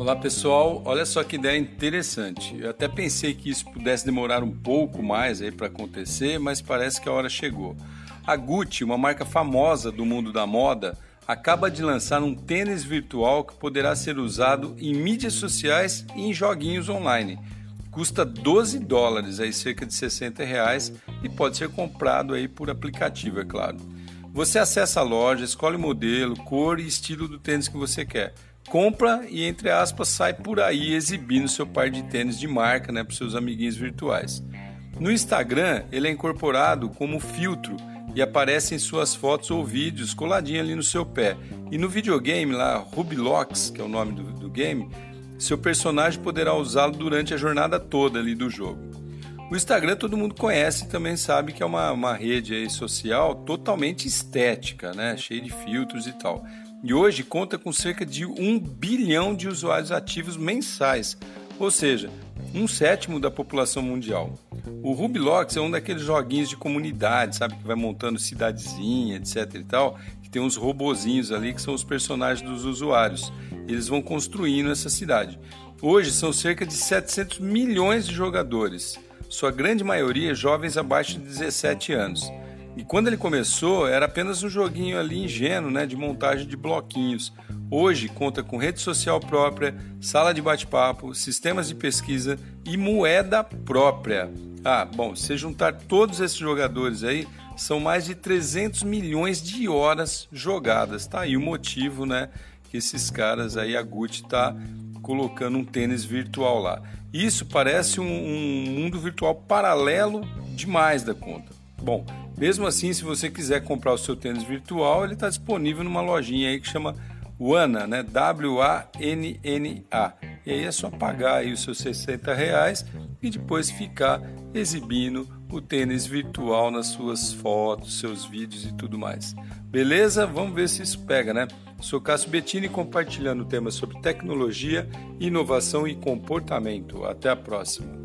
Olá pessoal, olha só que ideia interessante. Eu até pensei que isso pudesse demorar um pouco mais aí para acontecer, mas parece que a hora chegou. A Gucci, uma marca famosa do mundo da moda, acaba de lançar um tênis virtual que poderá ser usado em mídias sociais e em joguinhos online. Custa 12 dólares, aí cerca de 60 reais, e pode ser comprado aí por aplicativo, é claro. Você acessa a loja, escolhe o modelo, cor e estilo do tênis que você quer compra e, entre aspas, sai por aí exibindo seu par de tênis de marca né, para seus amiguinhos virtuais. No Instagram, ele é incorporado como filtro e aparece em suas fotos ou vídeos coladinho ali no seu pé. E no videogame lá, Rubilox, que é o nome do, do game, seu personagem poderá usá-lo durante a jornada toda ali do jogo. O Instagram todo mundo conhece e também sabe que é uma, uma rede social totalmente estética, né? cheia de filtros e tal e hoje conta com cerca de um bilhão de usuários ativos mensais, ou seja, um sétimo da população mundial. O Rubilox é um daqueles joguinhos de comunidade, sabe, que vai montando cidadezinha, etc e tal, que tem uns robozinhos ali que são os personagens dos usuários. Eles vão construindo essa cidade. Hoje são cerca de 700 milhões de jogadores, sua grande maioria jovens abaixo de 17 anos. E quando ele começou, era apenas um joguinho ali ingênuo, né, de montagem de bloquinhos. Hoje conta com rede social própria, sala de bate-papo, sistemas de pesquisa e moeda própria. Ah, bom, se juntar todos esses jogadores aí, são mais de 300 milhões de horas jogadas. Tá aí o motivo, né, que esses caras aí a Gucci tá colocando um tênis virtual lá. Isso parece um, um mundo virtual paralelo demais da conta. Bom, mesmo assim, se você quiser comprar o seu tênis virtual, ele está disponível numa lojinha aí que chama Wana, né? W-A-N-N-A. E aí é só pagar aí os seus 60 reais e depois ficar exibindo o tênis virtual nas suas fotos, seus vídeos e tudo mais. Beleza? Vamos ver se isso pega, né? Sou Cássio Bettini compartilhando temas sobre tecnologia, inovação e comportamento. Até a próxima.